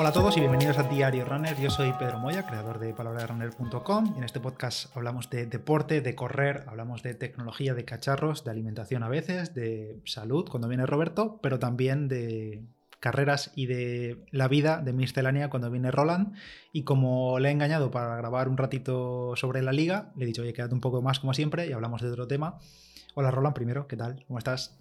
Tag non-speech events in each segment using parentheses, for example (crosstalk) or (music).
Hola a todos y bienvenidos a Diario Runner. Yo soy Pedro Moya, creador de palabrarunner.com en este podcast hablamos de deporte, de correr, hablamos de tecnología, de cacharros, de alimentación a veces, de salud cuando viene Roberto, pero también de carreras y de la vida de miscelánea cuando viene Roland. Y como le he engañado para grabar un ratito sobre la liga, le he dicho, oye, quédate un poco más como siempre y hablamos de otro tema. Hola Roland, primero, ¿qué tal? ¿Cómo estás?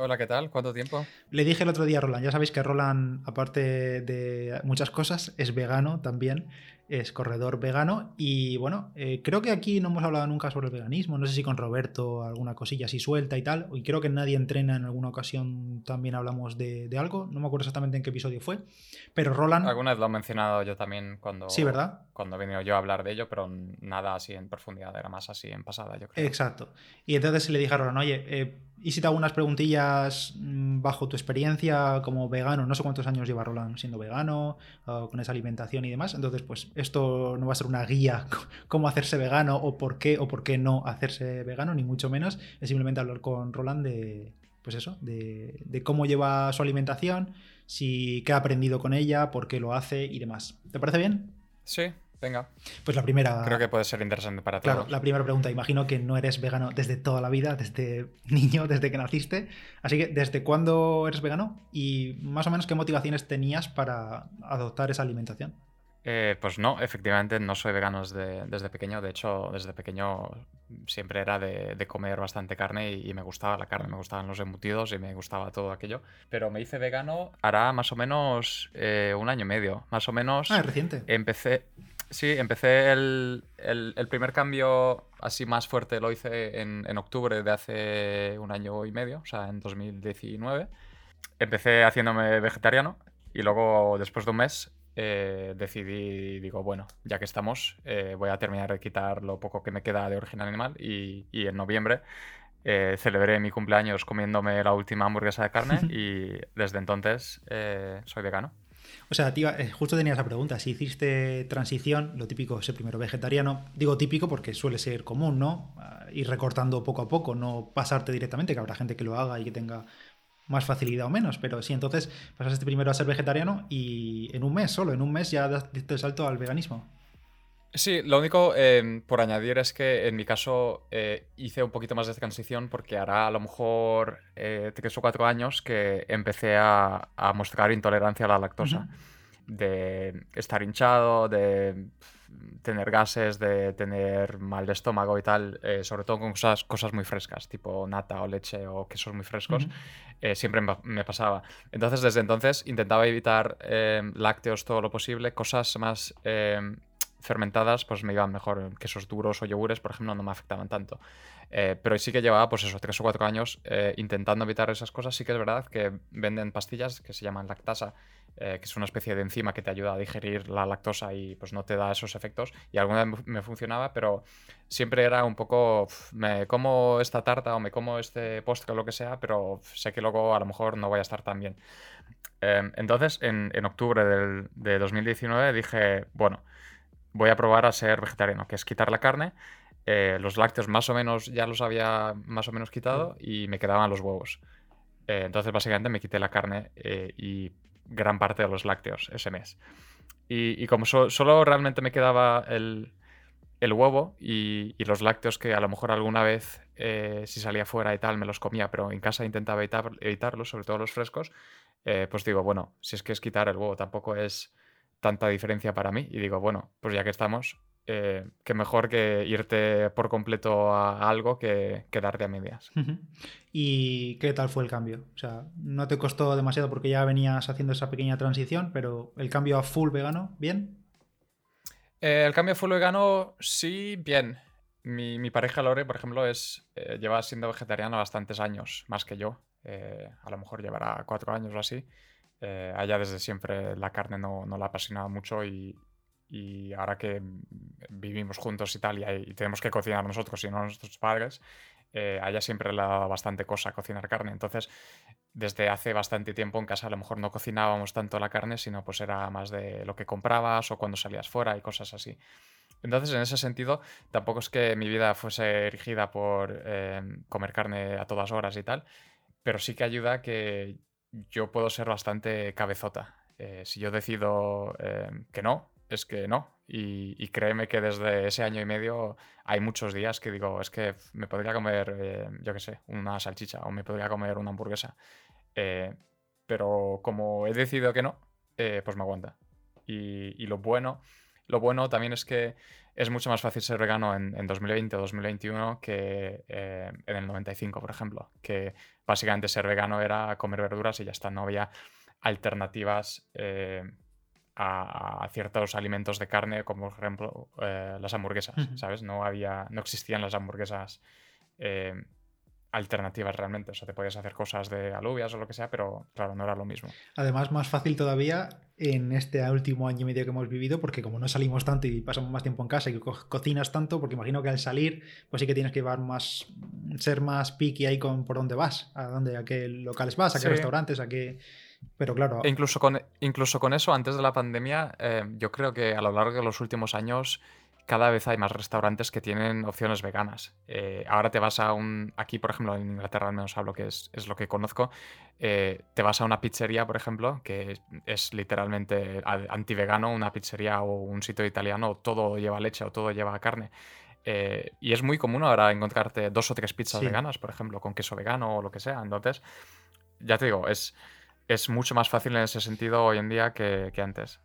Hola, ¿qué tal? ¿Cuánto tiempo? Le dije el otro día a Roland, ya sabéis que Roland, aparte de muchas cosas, es vegano también es corredor vegano y bueno, eh, creo que aquí no hemos hablado nunca sobre el veganismo, no sé si con Roberto alguna cosilla así suelta y tal, y creo que nadie entrena en alguna ocasión también hablamos de, algo, no me acuerdo exactamente en qué episodio fue, pero Roland... Alguna vez lo he mencionado yo también cuando... Sí, ¿verdad? Cuando he venido yo a hablar de ello, pero nada así en profundidad, era más así en pasada, yo creo. Exacto. Y entonces le dije a Roland, oye, eh, ¿y si te hago unas preguntillas mm, bajo tu experiencia como vegano? No sé cuántos años lleva Roland siendo vegano, con esa alimentación y demás, entonces pues esto no va a ser una guía (laughs) cómo hacerse vegano o por qué o por qué no hacerse vegano, ni mucho menos. Es simplemente hablar con Roland de, pues eso, de, cómo lleva su alimentación, si qué ha aprendido con ella, por qué lo hace y demás. ¿Te parece bien? Sí, venga. Pues la primera. Creo que puede ser interesante para todos. Claro, la primera pregunta. Imagino que no eres vegano desde toda la vida, desde (laughs) niño, desde que naciste. Así que, ¿desde cuándo eres vegano? Y más o menos, ¿qué motivaciones tenías para adoptar esa alimentación? Eh, pues no, efectivamente no soy vegano desde, pequeño. De hecho, desde pequeño siempre era de, comer bastante carne y, me gustaba la carne, me gustaban los embutidos y me gustaba todo aquello. Pero me hice vegano hará más o menos eh, un año y medio. Más o menos. Ah, es reciente. Empecé. Sí, empecé el, primer cambio así más fuerte lo hice en, en octubre de hace un año y medio, o sea, en 2019. Empecé haciéndome vegetariano y luego, después de un mes, eh, decidí, digo, bueno, ya que estamos, eh, voy a terminar de quitar lo poco que me queda de origen animal y, en noviembre eh, celebré mi cumpleaños comiéndome la última hamburguesa de carne (laughs) y desde entonces soy vegano. O sea, tío, justo tenía esa pregunta. Si hiciste transición, lo típico, ser primero vegetariano, digo típico porque suele ser común, ¿no? Ah, ir recortando poco a poco, no pasarte directamente, que habrá gente que lo haga y que tenga más facilidad o menos, pero sí, entonces pasaste primero a ser vegetariano y en un mes, solo en un mes ya diste el salto al veganismo. Sí, lo único eh, por añadir es que en mi caso eh, hice un poquito más de transición porque hará a lo mejor eh, tres o cuatro años que empecé a, mostrar intolerancia a la lactosa. De estar hinchado, de tener gases, de tener mal de estómago y tal, eh, sobre todo con cosas, cosas muy frescas, tipo nata o leche o quesos muy frescos, siempre me pasaba. Entonces, desde entonces intentaba evitar eh, lácteos todo lo posible, cosas más fermentadas, pues me iban mejor. Quesos duros o yogures, por ejemplo, no me afectaban tanto. pero sí que llevaba, pues eso, tres o cuatro años intentando evitar esas cosas. Sí que es verdad que venden pastillas que se llaman lactasa eh, que es una especie de enzima que te ayuda a digerir la lactosa y pues no te da esos efectos. Y alguna vez me funcionaba, pero siempre era un poco, me como esta tarta o me como este postre o lo que sea, pero sé que luego a lo mejor no voy a estar tan bien. Em, entonces, en, en octubre del, de 2019 dije, bueno, voy a probar a ser vegetariano, que es quitar la carne. Eh, los lácteos más o menos ya los había más o menos quitado y me quedaban los huevos. Eh, entonces, básicamente me quité la carne y gran parte de los lácteos ese mes. Y, como solo realmente me quedaba el, huevo y, los lácteos que a lo mejor alguna vez eh, si salía fuera y tal me los comía, pero en casa intentaba evitar, evitarlos, sobre todo los frescos, eh, pues digo, bueno, si es que es quitar el huevo, tampoco es tanta diferencia para mí. Y digo, bueno, pues ya que estamos, eh, que mejor que irte por completo a algo que quedarte a medias. ¿Y qué tal fue el cambio? O sea, no te costó demasiado porque ya venías haciendo esa pequeña transición, pero el cambio a full vegano, ¿bien? Eh, el cambio a full vegano, sí, bien. Mi, pareja Lore, por ejemplo, es eh, lleva siendo vegetariana bastantes años, más que yo. a lo mejor llevará cuatro años o así. A ella desde siempre la carne no, no la apasionaba mucho y, y ahora que vivimos juntos y tal, y, tenemos que cocinar nosotros y no nuestros padres, eh, a ella siempre le ha dado bastante cosa cocinar carne. Entonces, desde hace bastante tiempo en casa a lo mejor no cocinábamos tanto la carne, sino pues era más de lo que comprabas o cuando salías fuera y cosas así. Entonces, en ese sentido, tampoco es que mi vida fuese erigida por eh, comer carne a todas horas y tal, pero sí que ayuda que yo puedo ser bastante cabezota Eh, si yo decido eh, que no, es que no. Y, créeme que desde ese año y medio hay muchos días que digo, es que me podría comer, eh, yo qué sé, una salchicha o me podría comer una hamburguesa. pero como he decidido que no, pues me aguanta. Y, lo bueno, lo bueno también es que es mucho más fácil ser vegano en, 2020 o 2021 que en el 95, por ejemplo. Que básicamente ser vegano era comer verduras y ya está, no había alternativas eh, a, ciertos alimentos de carne, como por ejemplo eh, las hamburguesas, ¿sabes? No, había, no existían las hamburguesas eh, alternativas realmente. O sea, te podías hacer cosas de alubias o lo que sea, pero claro, no era lo mismo. Además, más fácil todavía en este último año y medio que hemos vivido, porque como no salimos tanto y pasamos más tiempo en casa y cocinas tanto, porque imagino que al salir, pues sí que tienes que llevar más, ser más picky ahí con por dónde vas, a dónde, a qué locales vas, a qué restaurantes, a qué pero claro. E incluso con, incluso con eso, antes de la pandemia, eh, yo creo que a lo largo de los últimos años cada vez hay más restaurantes que tienen opciones veganas. Eh, ahora te vas a un. Aquí, por ejemplo, en Inglaterra al menos hablo que es, lo que conozco. Eh, te vas a una pizzería, por ejemplo, que es, literalmente anti-vegano, una pizzería o un sitio italiano, todo lleva leche o todo lleva carne. y es muy común ahora encontrarte dos o tres pizzas veganas, por ejemplo, con queso vegano o lo que sea. Entonces, ya te digo, es es mucho más fácil en ese sentido hoy en día que, antes.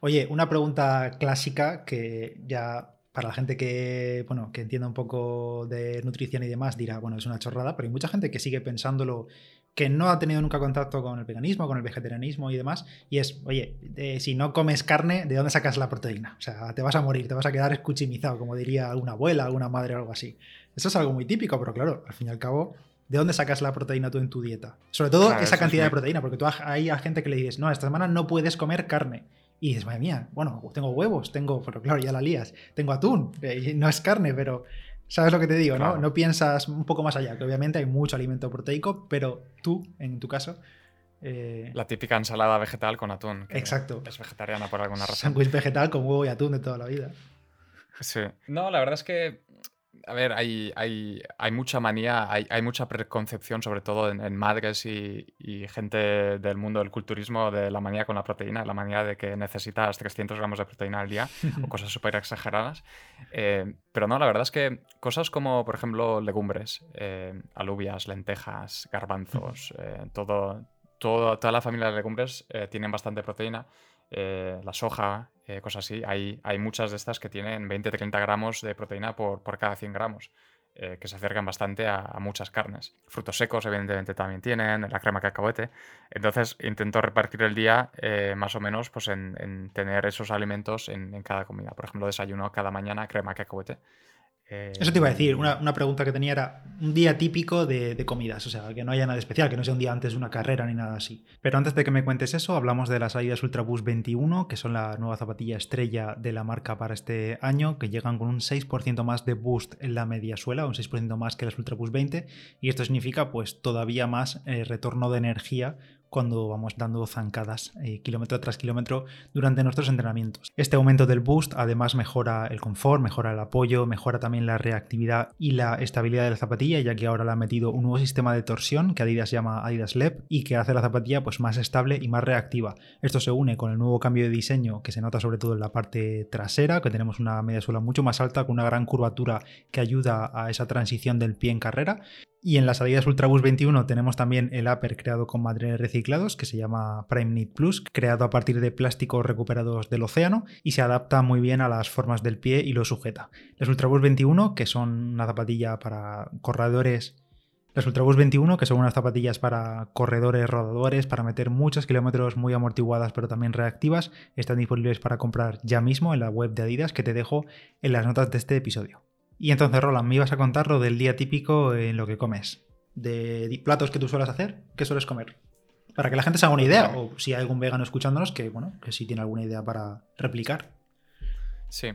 Oye, una pregunta clásica que ya para la gente que, bueno, que entienda un poco de nutrición y demás dirá, bueno, es una chorrada, pero hay mucha gente que sigue pensándolo que no ha tenido nunca contacto con el veganismo, con el vegetarianismo y demás, y es, oye, si no comes carne, ¿de dónde sacas la proteína? O sea, te vas a morir, te vas a quedar escuchimizado, como diría alguna abuela, alguna madre o algo así. Eso es algo muy típico, pero claro, al fin y al cabo, ¿De dónde sacas la proteína tú en tu dieta? Sobre todo esa cantidad de proteína, porque tú hay gente que le dices, no, esta semana no puedes comer carne. Y dices, madre mía, bueno, tengo huevos, tengo, pero claro, ya la lías, tengo atún, eh, no es carne, pero ¿sabes lo que te digo? ¿no? no piensas un poco más allá, que obviamente hay mucho alimento proteico, pero tú, en tu caso, eh, La típica ensalada vegetal con atún. Exacto. Es vegetariana por alguna razón. Sándwich vegetal con huevo y atún de toda la vida. Sí. No, la verdad es que a ver, hay, hay, hay mucha manía, hay, hay, mucha preconcepción, sobre todo en, madres y, y, gente del mundo del culturismo, de la manía con la proteína, la manía de que necesitas 300 gramos de proteína al día o (laughs) cosas súper exageradas. Eh, pero no, la verdad es que cosas como, por ejemplo, legumbres, eh, alubias, lentejas, garbanzos, (laughs) eh, todo, todo, toda la familia de legumbres tienen bastante proteína. Eh, la soja, eh, cosas así. Hay, hay muchas de estas que tienen 20-30 gramos de proteína por, por cada 100 gramos. Eh, que se acercan bastante a, muchas carnes. Frutos secos, evidentemente, también tienen, la crema cacahuete. Entonces, intento repartir el día más o menos pues, en, tener esos alimentos en, en, cada comida. Por ejemplo, desayuno cada mañana crema cacahuete. Eso te iba a decir, una, pregunta que tenía era un día típico de, comidas, o sea, que no haya nada especial, que no sea un día antes de una carrera ni nada así. Pero antes de que me cuentes eso, hablamos de las Adidas Ultra Boost 21, que son la nueva zapatilla estrella de la marca para este año, que llegan con un 6% más de boost en la media suela, un 6% más que las Ultra Boost 20, y esto significa pues todavía más eh, retorno de energía cuando vamos dando zancadas eh, kilómetro tras kilómetro durante nuestros entrenamientos. Este aumento del boost además mejora el confort, mejora el apoyo, mejora también la reactividad y la estabilidad de la zapatilla, ya que ahora le ha metido un nuevo sistema de torsión que Adidas llama Adidas LEP y que hace la zapatilla pues, más estable y más reactiva. Esto se une con el nuevo cambio de diseño que se nota sobre todo en la parte trasera, que tenemos una media suela mucho más alta con una gran curvatura que ayuda a esa transición del pie en carrera y en las Adidas Ultraboost 21 tenemos también el upper creado con materiales reciclados que se llama Prime Knit Plus, creado a partir de plásticos recuperados del océano y se adapta muy bien a las formas del pie y lo sujeta. Las Ultraboost 21, que son una zapatilla para corredores las Ultraboost 21, que son unas zapatillas para corredores, rodadores, para meter muchos kilómetros muy amortiguadas pero también reactivas, están disponibles para comprar ya mismo en la web de Adidas que te dejo en las notas de este episodio. Y entonces, Roland, me ibas a contar lo del día típico en lo que comes. De platos que tú sueles hacer, ¿qué sueles comer? Para que la gente se haga una idea, o si hay algún vegano escuchándonos, que bueno, que sí tiene alguna idea para replicar. Sí.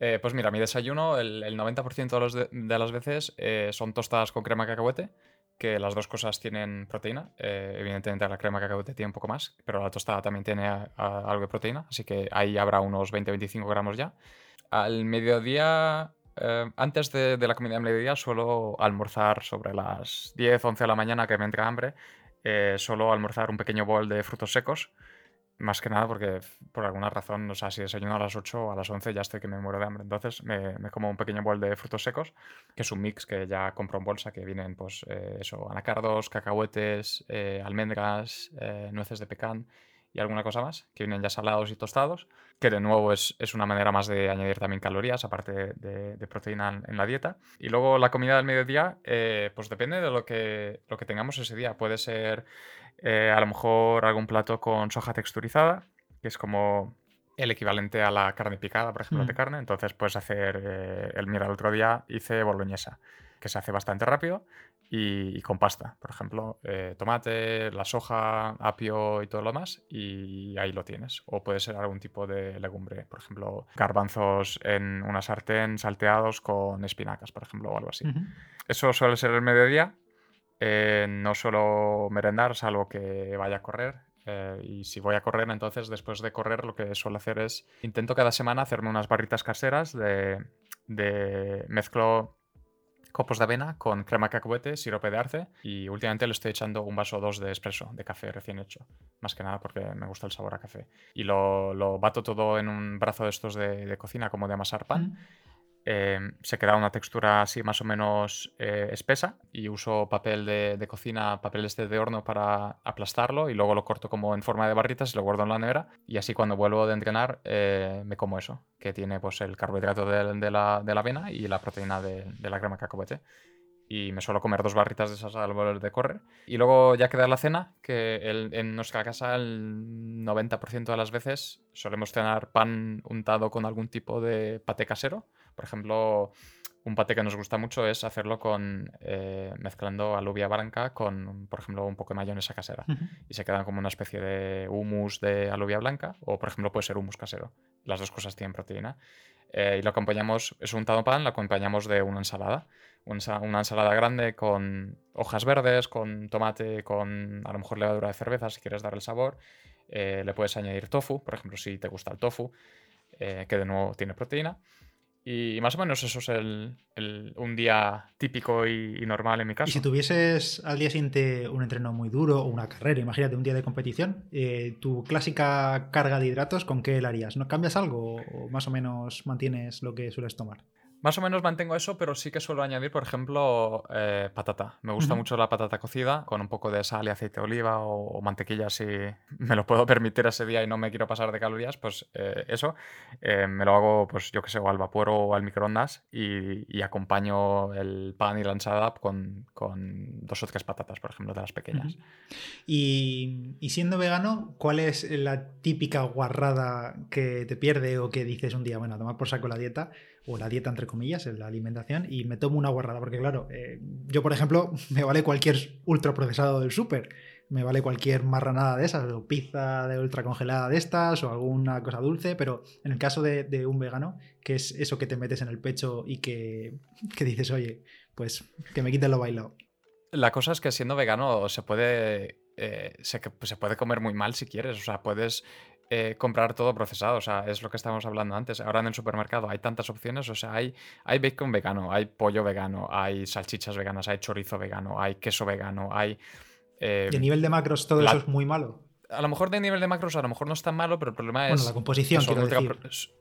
Eh, pues mira, mi desayuno, el, 90% de, las veces eh, son tostadas con crema cacahuete, que las dos cosas tienen proteína. Eh, evidentemente la crema cacahuete tiene un poco más, pero la tostada también tiene algo de proteína, así que ahí habrá unos 20-25 gramos ya. Al mediodía eh, antes de, la comida de mediodía suelo almorzar sobre las 10, 11 de la mañana que me entra hambre. Eh, suelo almorzar un pequeño bol de frutos secos. más que nada porque por alguna razón, o sea, si desayuno a las 8 o a las 11 ya estoy que me muero de hambre. Entonces me, como un pequeño bol de frutos secos, que es un mix que ya compro en bolsa, que vienen, pues, eh, eso, anacardos, cacahuetes, eh, almendras, eh, nueces de pecan y alguna cosa más, que vienen ya salados y tostados, que de nuevo es, es una manera más de añadir también calorías, aparte de, de proteína en, la dieta. Y luego la comida del mediodía, pues depende de lo que, lo que tengamos ese día. Puede ser a lo mejor algún plato con soja texturizada, que es como el equivalente a la carne picada, por ejemplo, de mm. carne. Entonces puedes hacer, eh, el mira, el otro día hice boloñesa, que se hace bastante rápido y, con pasta. Por ejemplo, eh, tomate, la soja, apio y todo lo demás, y ahí lo tienes. O puede ser algún tipo de legumbre, por ejemplo, garbanzos en una sartén salteados con espinacas, por ejemplo, o algo así. Eso suele ser el mediodía. Eh, no suelo merendar, salvo que vaya a correr eh, y si voy a correr, entonces después de correr lo que suelo hacer es, intento cada semana hacerme unas barritas caseras de, de mezclo copos de avena con crema cacahuete, sirope de arce y últimamente le estoy echando un vaso o dos de espresso, de café recién hecho. Más que nada porque me gusta el sabor a café. Y lo, lo bato todo en un brazo de estos de, de cocina como de amasar pan. Em, se queda una textura así más o menos eh, espesa y uso papel de, cocina, papel este de horno para aplastarlo y luego lo corto como en forma de barritas y lo guardo en la nevera y así cuando vuelvo de entrenar eh, me como eso, que tiene pues el carbohidrato de, la, de la, avena y la proteína de, la crema cacahuete. Y me suelo comer dos barritas de esas al volver de correr. Y luego ya queda la cena, que en nuestra casa el 90% de las veces solemos cenar pan untado con algún tipo de pate casero por ejemplo, un pate que nos gusta mucho es hacerlo con eh, mezclando alubia blanca con, por ejemplo, un poco de mayonesa casera. Y se quedan como una especie de hummus de alubia blanca, o por ejemplo puede ser hummus casero. Las dos cosas tienen proteína. Eh, y lo acompañamos, es un untado pan, lo acompañamos de una ensalada. Una ensalada grande con hojas verdes, con tomate, con a lo mejor levadura de cerveza si quieres darle sabor. Eh, le puedes añadir tofu, por ejemplo, si te gusta el tofu, que de nuevo tiene proteína. Y más o menos eso es el, un día típico y, normal en mi caso. Y si tuvieses al día siguiente un entreno muy duro o una carrera, imagínate un día de competición, eh, tu clásica carga de hidratos, ¿con qué la harías? ¿No cambias algo o más o menos mantienes lo que sueles tomar? Más o menos mantengo eso, pero sí que suelo añadir, por ejemplo, eh, patata. Me gusta mucho la patata cocida con un poco de sal y aceite de oliva o, mantequilla si (laughs) me lo puedo permitir ese día y no me quiero pasar de calorías, pues eh, eso. Eh, me lo hago, pues yo que sé, al vapor o al microondas y, acompaño el pan y la ensalada con, dos o tres patatas, por ejemplo, de las pequeñas. y, y siendo vegano, ¿cuál es la típica guarrada que te pierde o que dices un día, bueno, a tomar por saco la dieta? O la dieta entre comillas, la alimentación, y me tomo una guarrada, porque claro, eh, yo por ejemplo, (laughs) me vale cualquier ultraprocesado del súper, me vale cualquier marranada de esas, o pizza de ultra congelada de estas, o alguna cosa dulce, pero en el caso de, un vegano, que es eso que te metes en el pecho y (laughs) que, dices, oye, pues que me quiten lo bailado. La cosa es que siendo vegano se puede eh, se, puede comer muy mal si quieres. O sea, puedes eh, comprar todo procesado. O sea, es lo que estábamos hablando antes. Ahora en el supermercado hay tantas opciones. O sea, hay, hay bacon vegano, hay pollo vegano, hay salchichas veganas, hay chorizo vegano, hay queso vegano, hay. Eh, ¿De nivel de macros todo eso es muy malo? A lo mejor de nivel de macros, a lo mejor no es tan malo, pero el problema es. Bueno, la composición, quiero decir.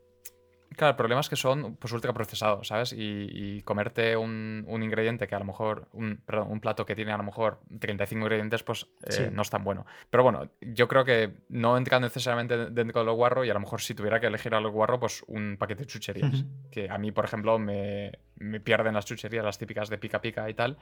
Claro, el problema es que son pues ultraprocesados, ¿sabes? Y, comerte un, ingrediente que a lo mejor, un, perdón, un plato que tiene a lo mejor 35 ingredientes, pues eh, no es tan bueno. Pero bueno, yo creo que no entra necesariamente dentro de lo guarro y a lo mejor si tuviera que elegir a lo guarro, pues un paquete de chucherías. Que a mí, por ejemplo, me, me pierden las chucherías, las típicas de pica pica y tal.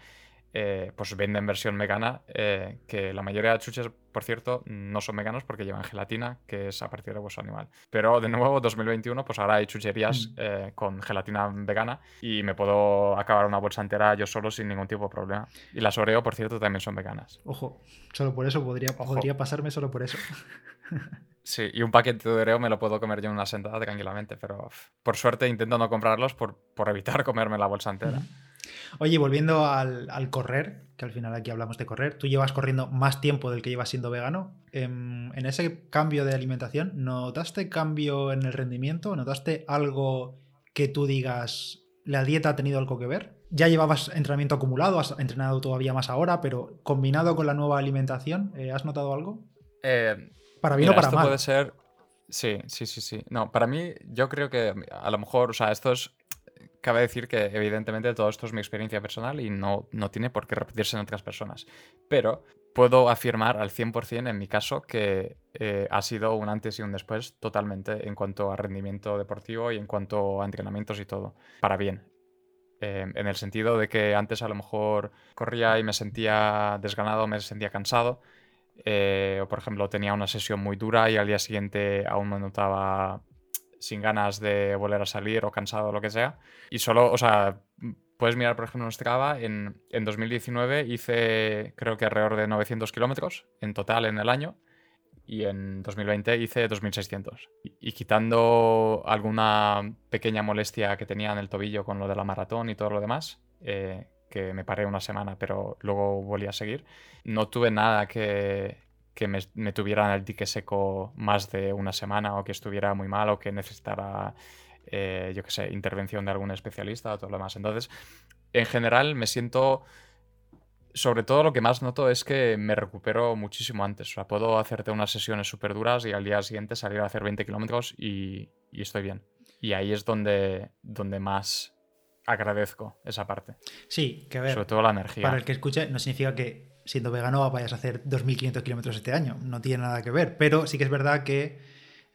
Eh, pues venden versión vegana, eh, que la mayoría de chuches, por cierto, no son veganos porque llevan gelatina, que es a partir de vuestro animal. Pero de nuevo, 2021, pues ahora hay chucherías mm. eh, con gelatina vegana y me puedo acabar una bolsa entera yo solo sin ningún tipo de problema. Y las Oreo, por cierto, también son veganas. Ojo, solo por eso podría, podría pasarme solo por eso. (laughs) Sí, y un paquete de Oreo me lo puedo comer yo en una sentada tranquilamente, pero por suerte intento no comprarlos por, por evitar comerme la bolsa entera. Oye, volviendo al, correr, que al final aquí hablamos de correr, tú llevas corriendo más tiempo del que llevas siendo vegano. En, em, en ese cambio de alimentación, ¿notaste cambio en el rendimiento? ¿Notaste algo que tú digas, la dieta ha tenido algo que ver? Ya llevabas entrenamiento acumulado, has entrenado todavía más ahora, pero combinado con la nueva alimentación, eh, ¿has notado algo? Eh, Para bien o para esto mal. puede ser. Sí, sí, sí, sí. No, para mí, yo creo que a lo mejor, o sea, esto es. Cabe decir que, evidentemente, todo esto es mi experiencia personal y no, no tiene por qué repetirse en otras personas. Pero puedo afirmar al 100% en mi caso que eh, ha sido un antes y un después totalmente en cuanto a rendimiento deportivo y en cuanto a entrenamientos y todo. Para bien. Eh, en el sentido de que antes a lo mejor corría y me sentía desganado, me sentía cansado. Eh, o por ejemplo tenía una sesión muy dura y al día siguiente aún me notaba sin ganas de volver a salir o cansado o lo que sea. Y solo, o sea, puedes mirar, por ejemplo, en Strava, en, en 2019 hice creo que alrededor de 900 kilómetros en total en el año y en 2020 hice 2600. Y, y quitando alguna pequeña molestia que tenía en el tobillo con lo de la maratón y todo lo demás, eh, que me paré una semana pero luego volví a seguir, no tuve nada que, que me, me tuviera en el dique seco más de una semana o que estuviera muy mal o que necesitara, eh, yo qué sé, intervención de algún especialista o todo lo demás. Entonces, en general me siento sobre todo lo que más noto es que me recupero muchísimo antes. O sea, puedo hacerte unas sesiones súper duras y al día siguiente salir a hacer 20 kilómetros y, y estoy bien. Y ahí es donde, donde más agradezco esa parte. Sí, que a ver, Sobre todo la energía. para el que escuche, no significa que siendo vegano vayas a hacer 2.500 kilómetros este año. No tiene nada que ver. Pero sí que es verdad que,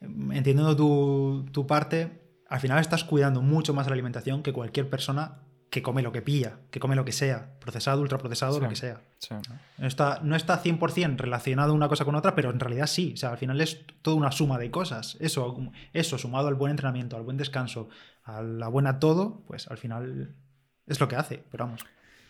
mm, entendiendo tu, tu parte, al final estás cuidando mucho más la alimentación que cualquier persona que come lo que pilla, que come lo que sea, procesado, ultraprocesado, lo que sea. Sí. No está, no está 100% relacionado una cosa con otra, pero en realidad sí. O sea, al final es toda una suma de cosas. Eso, eso sumado al buen entrenamiento, al buen descanso, a la buena todo, pues al final es lo que hace. Pero vamos.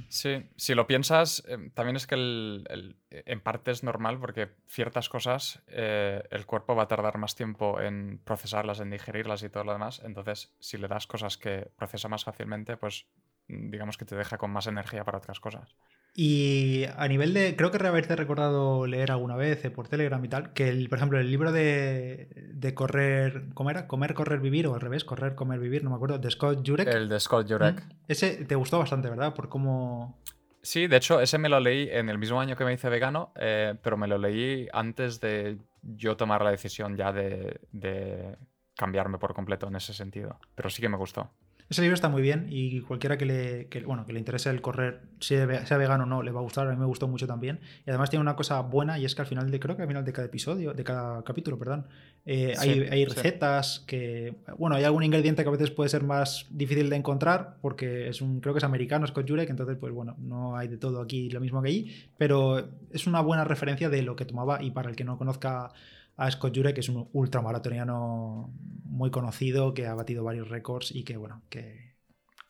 Sí, si lo piensas, eh, también es que el- el- en parte es normal porque ciertas cosas eh, el cuerpo va a tardar más tiempo en procesarlas, en digerirlas y todo lo demás. Entonces, si le das cosas que procesa más fácilmente, pues digamos que te deja con más energía para otras cosas. Y a nivel de. Creo que haberte recordado leer alguna vez eh, por Telegram y tal, que el, por ejemplo, el libro de, de correr. ¿Cómo era? Comer, correr, vivir, o al revés, correr, comer, vivir, no me acuerdo, de Scott Jurek. El de Scott Jurek. Mm. Ese te gustó bastante, ¿verdad? Por cómo. Sí, de hecho, ese me lo leí en el mismo año que me hice vegano, eh, pero me lo leí antes de yo tomar la decisión ya de, de cambiarme por completo en ese sentido. Pero sí que me gustó. Ese libro está muy bien y cualquiera que le, que, bueno, que le interese el correr, sea, ve- sea vegano o no, le va a gustar. A mí me gustó mucho también. Y además tiene una cosa buena y es que al final de, creo que al final de cada episodio, de cada capítulo, perdón, eh, Sí, hay, hay sí. recetas que, bueno, hay algún ingrediente que a veces puede ser más difícil de encontrar porque es un, creo que es americano, Scott Jurek, entonces pues bueno, no hay de todo aquí lo mismo que allí, pero es una buena referencia de lo que tomaba y para el que no conozca a Scott Jurek, que es un ultramaratoniano muy conocido, que ha batido varios récords y que, bueno, que,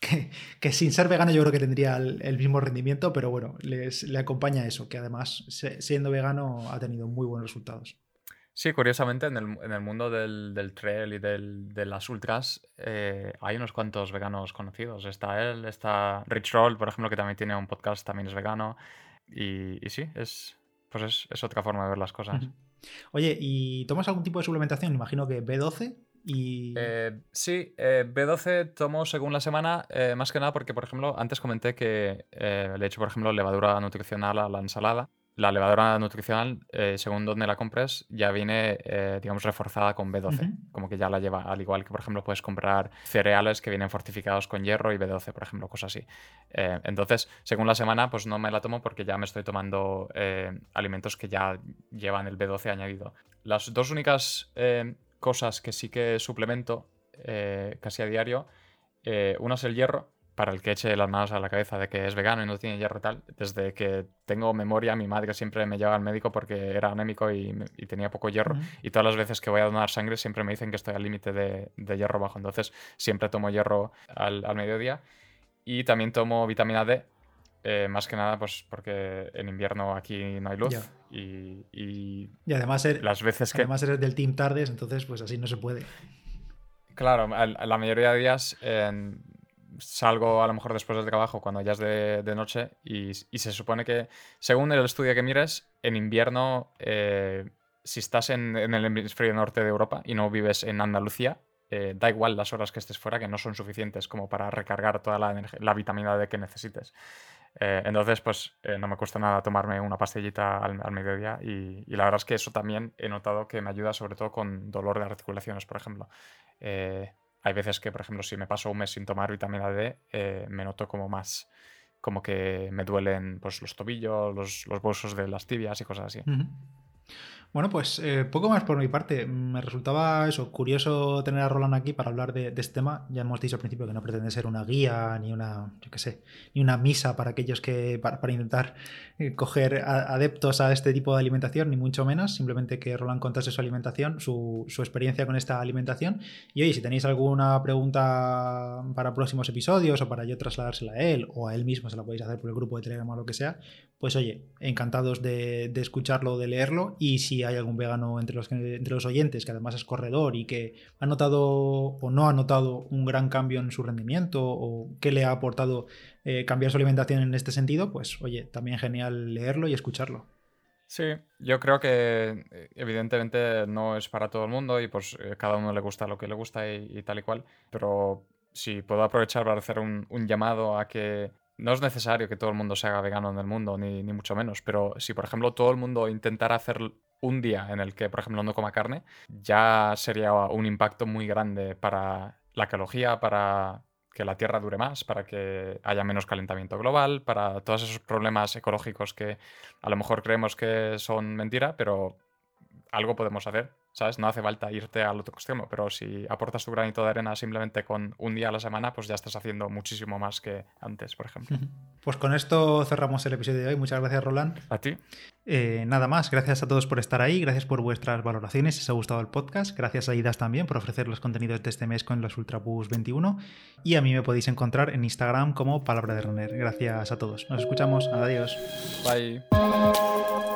que, que sin ser vegano yo creo que tendría el, el mismo rendimiento, pero bueno, les- le acompaña eso, que además se- siendo vegano ha tenido muy buenos resultados. Sí, curiosamente, en el, en el mundo del, del trail y del- de las ultras eh, hay unos cuantos veganos conocidos. Está él, está Rich Roll, por ejemplo, que también tiene un podcast, también es vegano. Y, y sí, es, pues es, es otra forma de ver las cosas. Oye, ¿y tomas algún tipo de suplementación? Imagino que B12 y... Eh, sí, eh, B12 tomo según la semana, eh, más que nada porque, por ejemplo, antes comenté que eh, le he hecho, por ejemplo, levadura nutricional a la ensalada. La levadura nutricional, eh, según donde la compres, ya viene, eh, digamos, reforzada con B12. Ujú. Como que ya la lleva, al igual que, por ejemplo, puedes comprar cereales que vienen fortificados con hierro y B12, por ejemplo, cosas así. Eh, entonces, según la semana, pues no me la tomo porque ya me estoy tomando alimentos que ya llevan el B12 añadido. Las dos únicas cosas que sí que suplemento casi a diario, una es el hierro, para el que eche las manos a la cabeza de que es vegano y no tiene hierro y tal. Desde que tengo memoria, mi madre siempre me lleva al médico porque era anémico y, tenía poco hierro. Y todas las veces que voy a donar sangre siempre me dicen que estoy al límite de, de hierro bajo. Entonces siempre tomo hierro al, al mediodía. Y también tomo vitamina D. eh, más que nada, pues porque en invierno aquí no hay luz. Ya. Y, y Y además, er- las veces que. además eres del Team Tardes, entonces pues así no se puede. Claro, la mayoría de días eh, salgo a lo mejor después del trabajo cuando ya es de, noche y, y se supone que, según el estudio que mires, en invierno, eh, si estás en, el hemisferio norte de Europa y no vives en Andalucía, eh, da igual las horas que estés fuera, que no son suficientes como para recargar toda la, la vitamina D que necesites. Eh, entonces, pues no me cuesta nada tomarme una pastillita al, mediodía y, la verdad es que eso también he notado que me ayuda sobre todo con dolor de articulaciones, por ejemplo. Eh, hay veces que, por ejemplo, si me paso un mes sin tomar vitamina D, me noto como más, como que me duelen pues, los tobillos, los, los bolsos de las tibias y cosas así. Bueno, pues eh, poco más por mi parte. Me resultaba eso, curioso tener a Roland aquí para hablar de, este tema. Ya hemos dicho al principio que no pretende ser una guía ni una, yo qué sé, ni una misa para aquellos que, para, intentar eh, coger adeptos a este tipo de alimentación, ni mucho menos. Simplemente que Roland contase su alimentación, su, experiencia con esta alimentación. Y oye, si tenéis alguna pregunta para próximos episodios o para yo trasladársela a él o a él mismo, se la podéis hacer por el grupo de Telegram o lo que sea, pues oye, encantados de, de escucharlo, de leerlo. Y si hay algún vegano entre los, entre los oyentes que además es corredor y que ha notado o no ha notado un gran cambio en su rendimiento o qué le ha aportado eh, cambiar su alimentación en este sentido, pues oye, también genial leerlo y escucharlo. Sí, yo creo que eh, evidentemente no es para todo el mundo y pues eh, cada uno le gusta lo que le gusta y, tal y cual, pero si puedo aprovechar para hacer un, un llamado a que no es necesario que todo el mundo se haga vegano en el mundo, ni, ni, mucho menos, pero si por ejemplo todo el mundo intentara hacer un día en el que, por ejemplo, no coma carne, ya sería un impacto muy grande para la ecología, para que la Tierra dure más, para que haya menos calentamiento global, para todos esos problemas ecológicos que a lo mejor creemos que son mentira, pero algo podemos hacer, ¿sabes? No hace falta irte al otro extremo, pero si aportas tu granito de arena simplemente con un día a la semana, pues ya estás haciendo muchísimo más que antes, por ejemplo. (laughs) Pues con esto cerramos el episodio de hoy. Muchas gracias, Roland. A ti. Eh, nada más, gracias a todos por estar ahí, gracias por vuestras valoraciones, si os ha gustado el podcast, gracias a Idas también por ofrecer los contenidos de este mes con los Ultrabus 21 y a mí me podéis encontrar en Instagram como Palabra de Runner. Gracias a todos, nos escuchamos, adiós. Bye.